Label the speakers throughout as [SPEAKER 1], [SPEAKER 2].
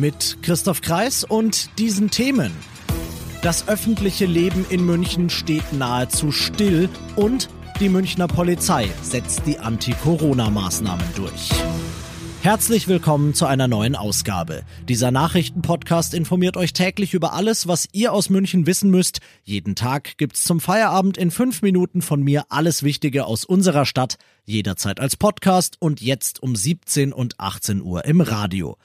[SPEAKER 1] Mit Christoph Kreis und diesen Themen. Das öffentliche Leben in München steht nahezu still und die Münchner Polizei setzt die Anti-Corona-Maßnahmen durch. Herzlich willkommen zu einer neuen Ausgabe. Dieser Nachrichtenpodcast informiert euch täglich über alles, was ihr aus München wissen müsst. Jeden Tag gibt's zum Feierabend in fünf Minuten von mir alles Wichtige aus unserer Stadt, jederzeit als Podcast und jetzt um 17 und 18 Uhr im Radio.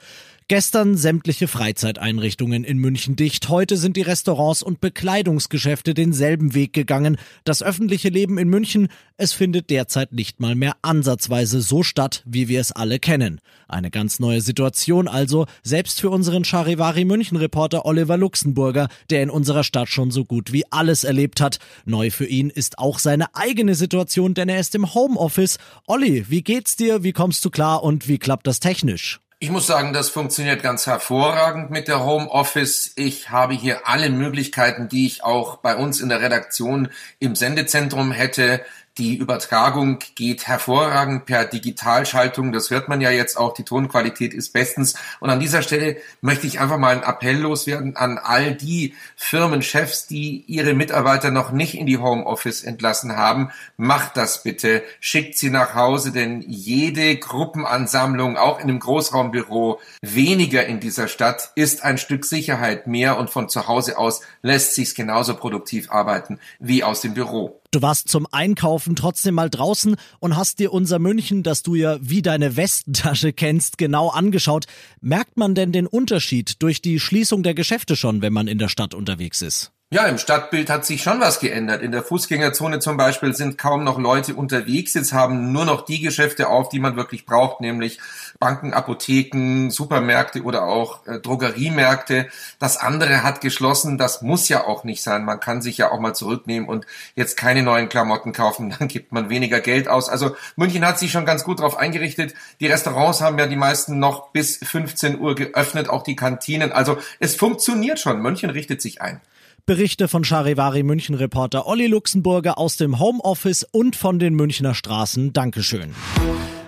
[SPEAKER 1] Gestern sämtliche Freizeiteinrichtungen in München dicht. Heute sind die Restaurants und Bekleidungsgeschäfte denselben Weg gegangen. Das öffentliche Leben in München, es findet derzeit nicht mal mehr ansatzweise so statt, wie wir es alle kennen. Eine ganz neue Situation also, selbst für unseren Charivari München Reporter Oliver Luxemburger, der in unserer Stadt schon so gut wie alles erlebt hat. Neu für ihn ist auch seine eigene Situation, denn er ist im Homeoffice. Olli, wie geht's dir? Wie kommst du klar und wie klappt das technisch?
[SPEAKER 2] Ich muss sagen, das funktioniert ganz hervorragend mit der Homeoffice. Ich habe hier alle Möglichkeiten, die ich auch bei uns in der Redaktion im Sendezentrum hätte. Die Übertragung geht hervorragend per Digitalschaltung. Das hört man ja jetzt auch. Die Tonqualität ist bestens. Und an dieser Stelle möchte ich einfach mal einen Appell loswerden an all die Firmenchefs, die ihre Mitarbeiter noch nicht in die Homeoffice entlassen haben. Macht das bitte. Schickt sie nach Hause, denn jede Gruppenansammlung, auch in einem Großraumbüro, weniger in dieser Stadt ist ein Stück Sicherheit mehr und von zu Hause aus lässt sich's genauso produktiv arbeiten wie aus dem Büro.
[SPEAKER 1] Du warst zum Einkaufen trotzdem mal draußen und hast dir unser München, das du ja wie deine Westentasche kennst, genau angeschaut. Merkt man denn den Unterschied durch die Schließung der Geschäfte schon, wenn man in der Stadt unterwegs ist?
[SPEAKER 2] Ja, im Stadtbild hat sich schon was geändert. In der Fußgängerzone zum Beispiel sind kaum noch Leute unterwegs. Jetzt haben nur noch die Geschäfte auf, die man wirklich braucht, nämlich Banken, Apotheken, Supermärkte oder auch äh, Drogeriemärkte. Das andere hat geschlossen. Das muss ja auch nicht sein. Man kann sich ja auch mal zurücknehmen und jetzt keine neuen Klamotten kaufen. Dann gibt man weniger Geld aus. Also München hat sich schon ganz gut darauf eingerichtet. Die Restaurants haben ja die meisten noch bis 15 Uhr geöffnet, auch die Kantinen. Also es funktioniert schon. München richtet sich ein.
[SPEAKER 1] Berichte von Charivari München Reporter Olli Luxemburger aus dem Homeoffice und von den Münchner Straßen. Dankeschön.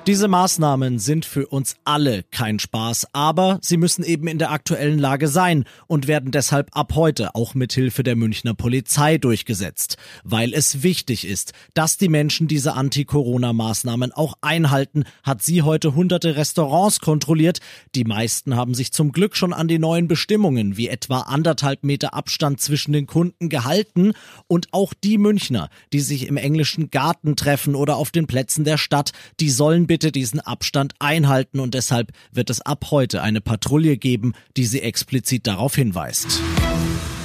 [SPEAKER 1] Diese Maßnahmen sind für uns alle kein Spaß, aber sie müssen eben in der aktuellen Lage sein und werden deshalb ab heute auch mit Hilfe der Münchner Polizei durchgesetzt, weil es wichtig ist, dass die Menschen diese Anti-Corona-Maßnahmen auch einhalten, hat sie heute hunderte Restaurants kontrolliert. Die meisten haben sich zum Glück schon an die neuen Bestimmungen, wie etwa anderthalb Meter Abstand zwischen den Kunden gehalten und auch die Münchner, die sich im englischen Garten treffen oder auf den Plätzen der Stadt, die sollen bitte bitte diesen Abstand einhalten und deshalb wird es ab heute eine Patrouille geben, die sie explizit darauf hinweist.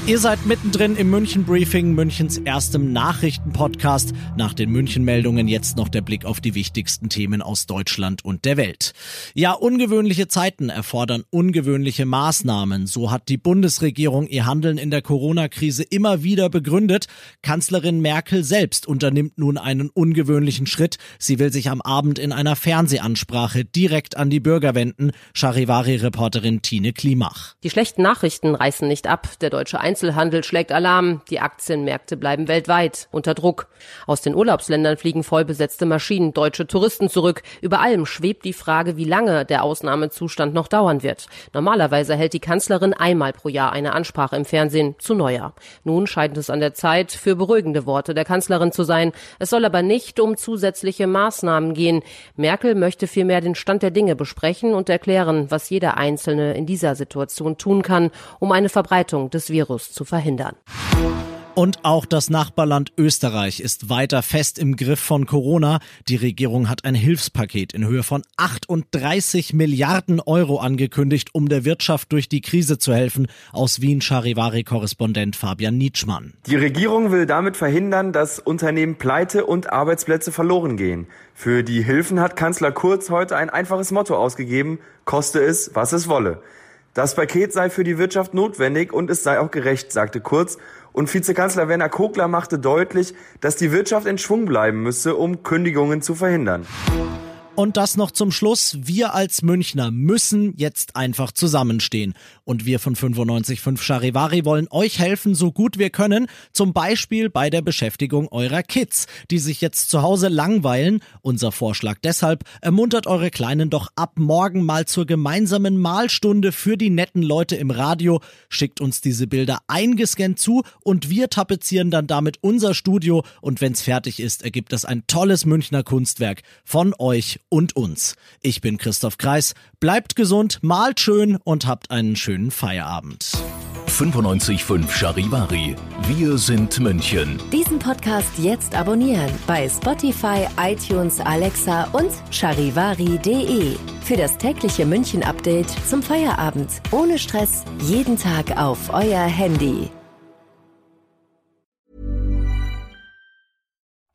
[SPEAKER 1] Ihr seid mittendrin im München Briefing, Münchens erstem Nachrichtenpodcast. Nach den München-Meldungen jetzt noch der Blick auf die wichtigsten Themen aus Deutschland und der Welt. Ja, ungewöhnliche Zeiten erfordern ungewöhnliche Maßnahmen. So hat die Bundesregierung ihr Handeln in der Corona-Krise immer wieder begründet. Kanzlerin Merkel selbst unternimmt nun einen ungewöhnlichen Schritt. Sie will sich am Abend in einer Fernsehansprache direkt an die Bürger wenden. Charivari-Reporterin Tine Klimach.
[SPEAKER 3] Die schlechten Nachrichten reißen nicht ab. Der deutsche Einzelhandel schlägt Alarm. Die Aktienmärkte bleiben weltweit unter Druck. Aus den Urlaubsländern fliegen vollbesetzte Maschinen, deutsche Touristen zurück. Über allem schwebt die Frage, wie lange der Ausnahmezustand noch dauern wird. Normalerweise hält die Kanzlerin einmal pro Jahr eine Ansprache im Fernsehen zu Neujahr. Nun scheint es an der Zeit für beruhigende Worte der Kanzlerin zu sein. Es soll aber nicht um zusätzliche Maßnahmen gehen. Merkel möchte vielmehr den Stand der Dinge besprechen und erklären, was jeder Einzelne in dieser Situation tun kann, um eine Verbreitung des Virus Virus zu verhindern.
[SPEAKER 1] Und auch das Nachbarland Österreich ist weiter fest im Griff von Corona. Die Regierung hat ein Hilfspaket in Höhe von 38 Milliarden Euro angekündigt, um der Wirtschaft durch die Krise zu helfen. Aus Wien Charivari-Korrespondent Fabian Nietzschmann.
[SPEAKER 4] Die Regierung will damit verhindern, dass Unternehmen pleite und Arbeitsplätze verloren gehen. Für die Hilfen hat Kanzler Kurz heute ein einfaches Motto ausgegeben, koste es, was es wolle. Das Paket sei für die Wirtschaft notwendig und es sei auch gerecht, sagte Kurz. Und Vizekanzler Werner Kogler machte deutlich, dass die Wirtschaft in Schwung bleiben müsse, um Kündigungen zu verhindern.
[SPEAKER 1] Und das noch zum Schluss. Wir als Münchner müssen jetzt einfach zusammenstehen. Und wir von 95.5 Charivari wollen euch helfen, so gut wir können. Zum Beispiel bei der Beschäftigung eurer Kids, die sich jetzt zu Hause langweilen. Unser Vorschlag deshalb, ermuntert eure Kleinen doch ab morgen mal zur gemeinsamen Malstunde für die netten Leute im Radio. Schickt uns diese Bilder eingescannt zu und wir tapezieren dann damit unser Studio. Und wenn's fertig ist, ergibt das ein tolles Münchner Kunstwerk von euch und uns. Ich bin Christoph Kreis. Bleibt gesund, malt schön und habt einen schönen Feierabend.
[SPEAKER 5] 95.5 Charivari. Wir sind München.
[SPEAKER 6] Diesen Podcast jetzt abonnieren bei Spotify, iTunes, Alexa und charivari.de. Für das tägliche München-Update zum Feierabend. Ohne Stress, jeden Tag auf euer Handy.